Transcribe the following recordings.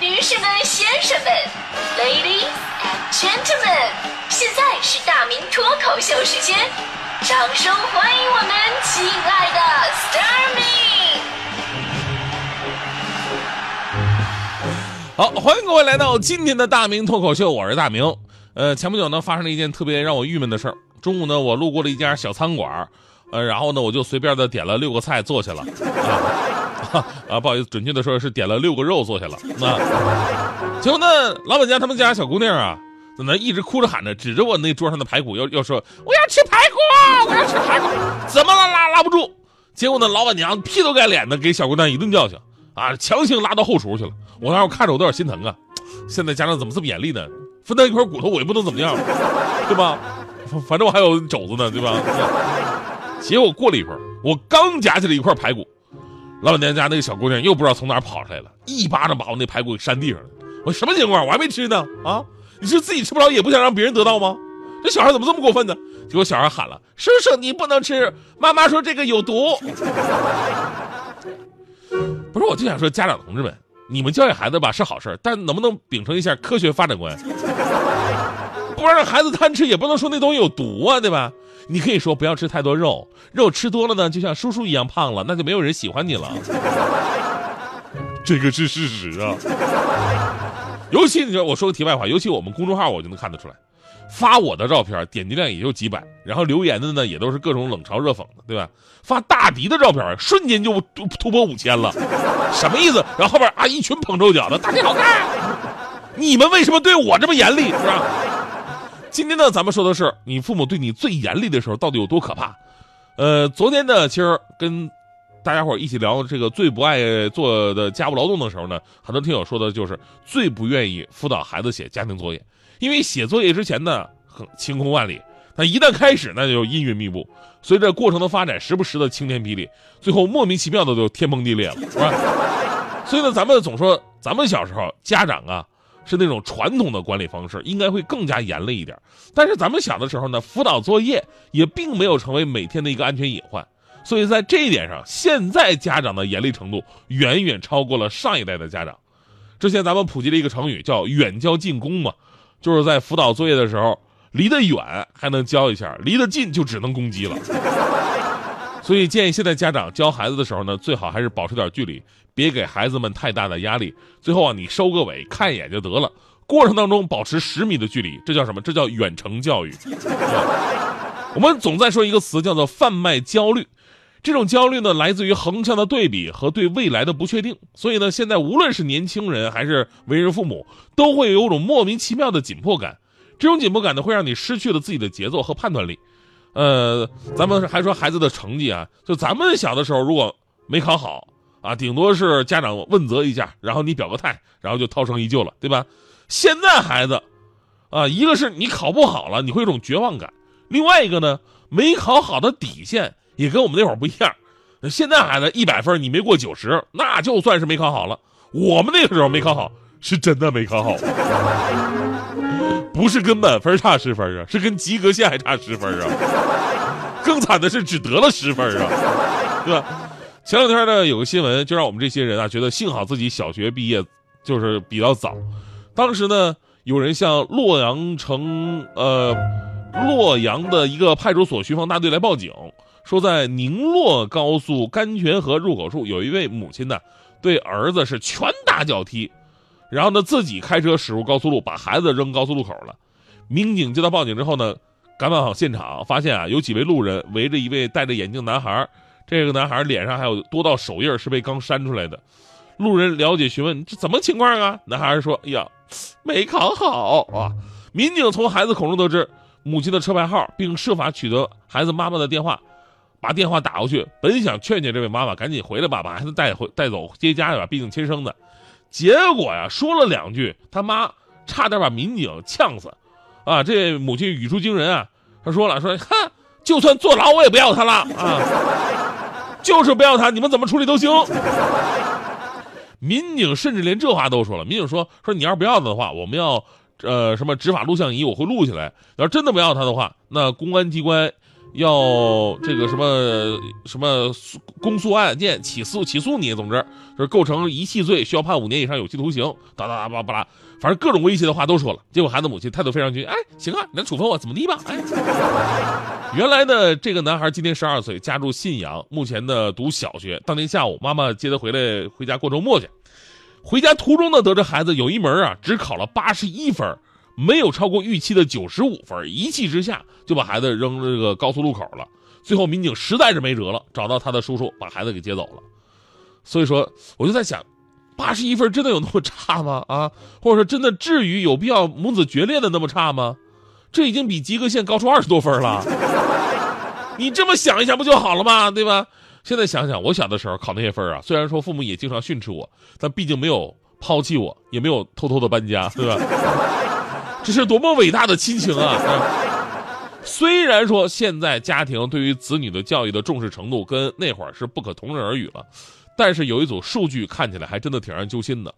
女士们、先生们，Ladies and Gentlemen，现在是大明脱口秀时间，掌声欢迎我们亲爱的 Starmy。好，欢迎各位来到今天的大明脱口秀，我是大明。呃，前不久呢，发生了一件特别让我郁闷的事儿。中午呢，我路过了一家小餐馆，呃，然后呢，我就随便的点了六个菜坐下了。啊，不好意思，准确的说是点了六个肉坐下了。那结果呢，老板家他们家小姑娘啊，在那一直哭着喊着，指着我那桌上的排骨，要要说我要吃排骨，我要吃排骨，怎么拉拉拉不住。结果呢，老板娘劈头盖脸的给小姑娘一顿教训，啊，强行拉到后厨去了。我当时看着我都有点心疼啊。现在家长怎么这么严厉呢？分他一块骨头，我也不能怎么样，对吧？反正我还有肘子呢，对吧？结果过了一会儿，我刚夹起来一块排骨，老板娘家那个小姑娘又不知道从哪儿跑出来了，一巴掌把我那排骨给扇地上了。我什么情况？我还没吃呢啊！你是自己吃不着，也不想让别人得到吗？这小孩怎么这么过分呢？结果小孩喊了：“叔叔，你不能吃！妈妈说这个有毒。”不是，我就想说，家长同志们，你们教育孩子吧是好事但能不能秉承一下科学发展观？不让孩子贪吃，也不能说那东西有毒啊，对吧？你可以说不要吃太多肉，肉吃多了呢，就像叔叔一样胖了，那就没有人喜欢你了。这个是事实啊。尤其你说，我说个题外话，尤其我们公众号，我就能看得出来，发我的照片点击量也就几百，然后留言的呢也都是各种冷嘲热讽的，对吧？发大迪的照片，瞬间就突突破五千了，什么意思？然后后边啊一群捧臭脚的，大迪好看。你们为什么对我这么严厉？是吧？今天呢，咱们说的是你父母对你最严厉的时候到底有多可怕。呃，昨天呢，其实跟大家伙一起聊这个最不爱做的家务劳动的时候呢，很多听友说的就是最不愿意辅导孩子写家庭作业，因为写作业之前呢，很晴空万里，但一旦开始，那就阴云密布。随着过程的发展，时不时的晴天霹雳，最后莫名其妙的就天崩地裂了，是吧？所以呢，咱们总说，咱们小时候家长啊。是那种传统的管理方式，应该会更加严厉一点。但是咱们小的时候呢，辅导作业也并没有成为每天的一个安全隐患。所以在这一点上，现在家长的严厉程度远远超过了上一代的家长。之前咱们普及了一个成语，叫“远交近攻”嘛，就是在辅导作业的时候，离得远还能教一下，离得近就只能攻击了。所以建议现在家长教孩子的时候呢，最好还是保持点距离，别给孩子们太大的压力。最后啊，你收个尾，看一眼就得了。过程当中保持十米的距离，这叫什么？这叫远程教育。我们总在说一个词，叫做贩卖焦虑。这种焦虑呢，来自于横向的对比和对未来的不确定。所以呢，现在无论是年轻人还是为人父母，都会有种莫名其妙的紧迫感。这种紧迫感呢，会让你失去了自己的节奏和判断力。呃，咱们还说孩子的成绩啊，就咱们小的时候，如果没考好啊，顶多是家长问责一下，然后你表个态，然后就涛声依旧了，对吧？现在孩子，啊，一个是你考不好了，你会有种绝望感；另外一个呢，没考好的底线也跟我们那会儿不一样。现在孩子一百分，你没过九十，那就算是没考好了。我们那个时候没考好，是真的没考好。不是跟满分差十分啊，是跟及格线还差十分啊！更惨的是只得了十分啊，对吧？前两天呢，有个新闻就让我们这些人啊觉得幸好自己小学毕业就是比较早。当时呢，有人向洛阳城呃洛阳的一个派出所巡防大队来报警，说在宁洛高速甘泉河入口处有一位母亲呢，对儿子是拳打脚踢。然后呢，自己开车驶入高速路，把孩子扔高速路口了。民警接到报警之后呢，赶往现场，发现啊，有几位路人围着一位戴着眼镜男孩。这个男孩脸上还有多道手印，是被刚扇出来的。路人了解询问，这怎么情况啊？男孩说：“哎呀，没考好啊。”民警从孩子口中得知母亲的车牌号，并设法取得孩子妈妈的电话，把电话打过去，本想劝劝这位妈妈赶紧回来吧，把孩子带回带走接家去吧，毕竟亲生的。结果呀，说了两句，他妈差点把民警呛死，啊！这母亲语出惊人啊，他说了，说哼，就算坐牢我也不要他了啊，就是不要他，你们怎么处理都行。民警甚至连这话都说了，民警说说你要是不要他的话，我们要呃什么执法录像仪，我会录下来。要是真的不要他的话，那公安机关要这个什么什么公诉案件起诉起诉你，总之就是构成遗弃罪，需要判五年以上有期徒刑，哒哒哒巴拉巴拉，反正各种威胁的话都说了。结果孩子母亲态度非常坚决，哎，行啊，你能处分我怎么地吧？哎，原来呢，这个男孩今年十二岁，家住信阳，目前呢读小学。当天下午，妈妈接他回来回家过周末去，回家途中呢，得知孩子有一门啊只考了八十一分。没有超过预期的九十五分，一气之下就把孩子扔这个高速路口了。最后民警实在是没辙了，找到他的叔叔，把孩子给接走了。所以说，我就在想，八十一分真的有那么差吗？啊，或者说真的至于有必要母子决裂的那么差吗？这已经比及格线高出二十多分了。你这么想一下不就好了吗？对吧？现在想想，我小的时候考那些分啊，虽然说父母也经常训斥我，但毕竟没有抛弃我，也没有偷偷的搬家，对吧？这是多么伟大的亲情啊！虽然说现在家庭对于子女的教育的重视程度跟那会儿是不可同日而语了，但是有一组数据看起来还真的挺让人揪心的。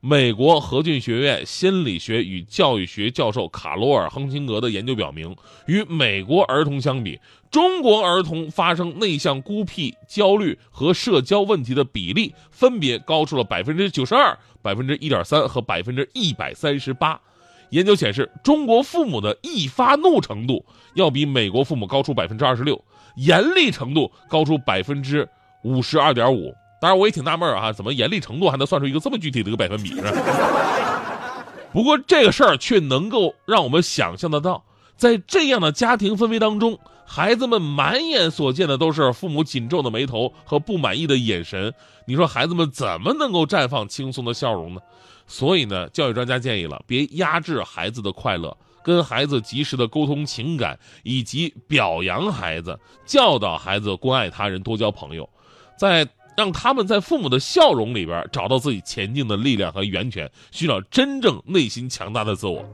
美国何郡学院心理学与教育学教授卡罗尔·亨廷格的研究表明，与美国儿童相比，中国儿童发生内向、孤僻、焦虑和社交问题的比例分别高出了百分之九十二、百分之一点三和百分之一百三十八。研究显示，中国父母的易发怒程度要比美国父母高出百分之二十六，严厉程度高出百分之五十二点五。当然，我也挺纳闷啊，怎么严厉程度还能算出一个这么具体的一个百分比呢？不过这个事儿却能够让我们想象得到，在这样的家庭氛围当中，孩子们满眼所见的都是父母紧皱的眉头和不满意的眼神。你说孩子们怎么能够绽放轻松的笑容呢？所以呢，教育专家建议了，别压制孩子的快乐，跟孩子及时的沟通情感，以及表扬孩子，教导孩子关爱他人，多交朋友，在让他们在父母的笑容里边找到自己前进的力量和源泉，寻找真正内心强大的自我。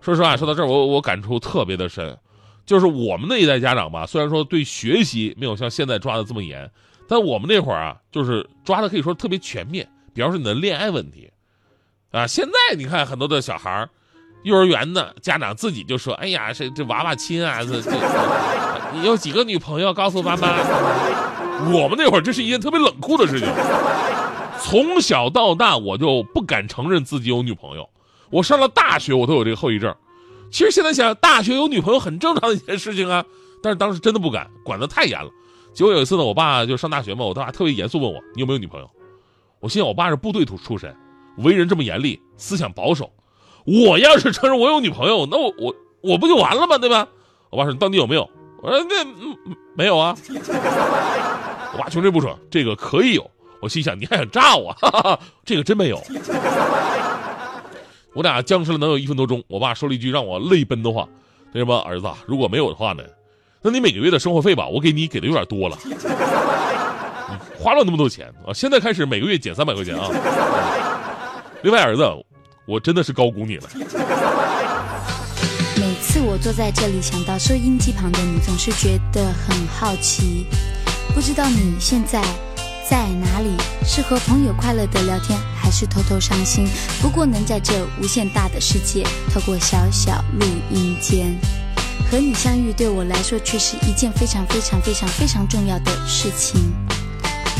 说实话，说到这儿，我我感触特别的深，就是我们那一代家长吧，虽然说对学习没有像现在抓的这么严，但我们那会儿啊，就是抓的可以说特别全面。比方说你的恋爱问题。啊，现在你看很多的小孩儿，幼儿园的家长自己就说：“哎呀，这这娃娃亲啊，这这，你有几个女朋友？告诉妈妈。”我们那会儿这是一件特别冷酷的事情。从小到大，我就不敢承认自己有女朋友。我上了大学，我都有这个后遗症。其实现在想，大学有女朋友很正常的一件事情啊。但是当时真的不敢，管得太严了。结果有一次呢，我爸就上大学嘛，我爸特别严肃问我：“你有没有女朋友？”我心想，我爸是部队出出身。为人这么严厉，思想保守，我要是承认我有女朋友，那我我我不就完了吗？对吧？我爸说你到底有没有？我说那没有啊。我爸穷追不舍，这个可以有。我心想你还想炸我？这个真没有。我俩僵持了能有一分多钟，我爸说了一句让我泪奔的话：“那什么儿子，如果没有的话呢？那你每个月的生活费吧，我给你给的有点多了。”花了那么多钱啊！现在开始每个月减三百块钱啊！另外，儿子，我真的是高估你了。每次我坐在这里，想到收音机旁的你，总是觉得很好奇。不知道你现在在哪里？是和朋友快乐的聊天，还是偷偷伤心？不过能在这无限大的世界，透过小小录音间和你相遇，对我来说却是一件非常非常非常非常重要的事情。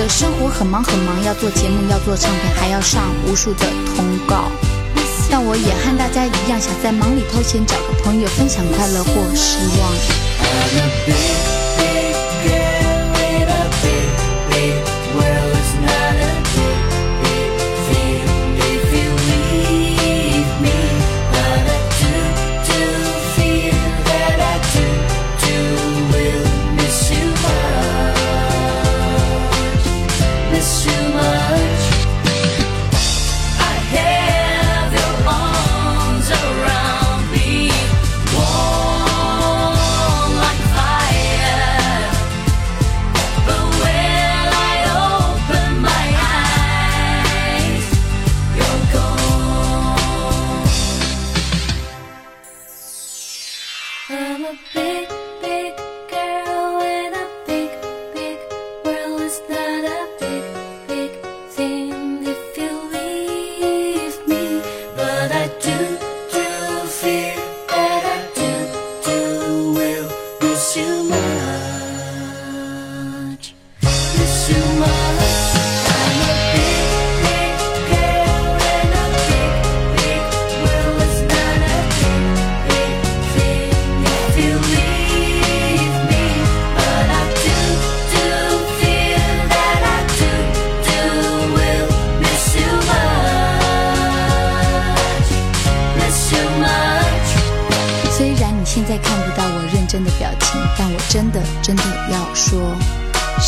的生活很忙很忙，要做节目，要做唱片，还要上无数的通告。但我也和大家一样，想在忙里偷闲，找个朋友分享快乐或失望。